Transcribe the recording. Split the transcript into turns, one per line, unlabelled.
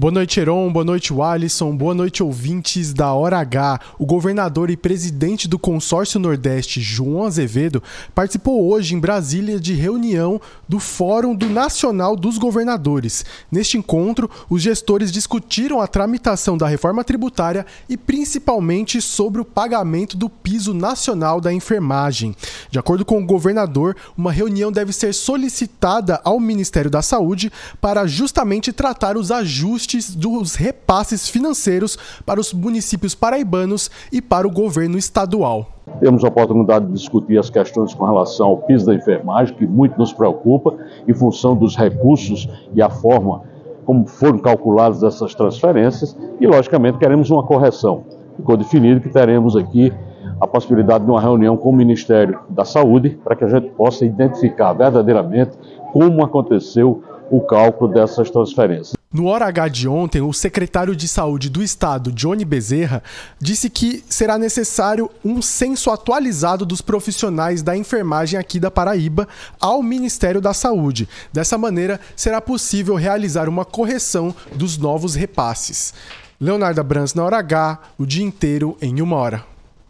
Boa noite, Heron. Boa noite, Walisson. Boa noite, ouvintes da Hora H. O governador e presidente do Consórcio Nordeste, João Azevedo, participou hoje em Brasília de reunião do Fórum do Nacional dos Governadores. Neste encontro, os gestores discutiram a tramitação da reforma tributária e principalmente sobre o pagamento do piso nacional da enfermagem. De acordo com o governador, uma reunião deve ser solicitada ao Ministério da Saúde para justamente tratar os ajustes dos repasses financeiros para os municípios paraibanos e para o governo estadual.
Temos a oportunidade de discutir as questões com relação ao piso da enfermagem, que muito nos preocupa, em função dos recursos e a forma como foram calculadas essas transferências, e logicamente queremos uma correção. Ficou definido que teremos aqui a possibilidade de uma reunião com o Ministério da Saúde para que a gente possa identificar verdadeiramente como aconteceu o cálculo dessas transferências.
No Hora H de ontem, o secretário de Saúde do Estado, Johnny Bezerra, disse que será necessário um censo atualizado dos profissionais da enfermagem aqui da Paraíba ao Ministério da Saúde. Dessa maneira, será possível realizar uma correção dos novos repasses. Leonardo Brans na Hora H, o dia inteiro em uma hora.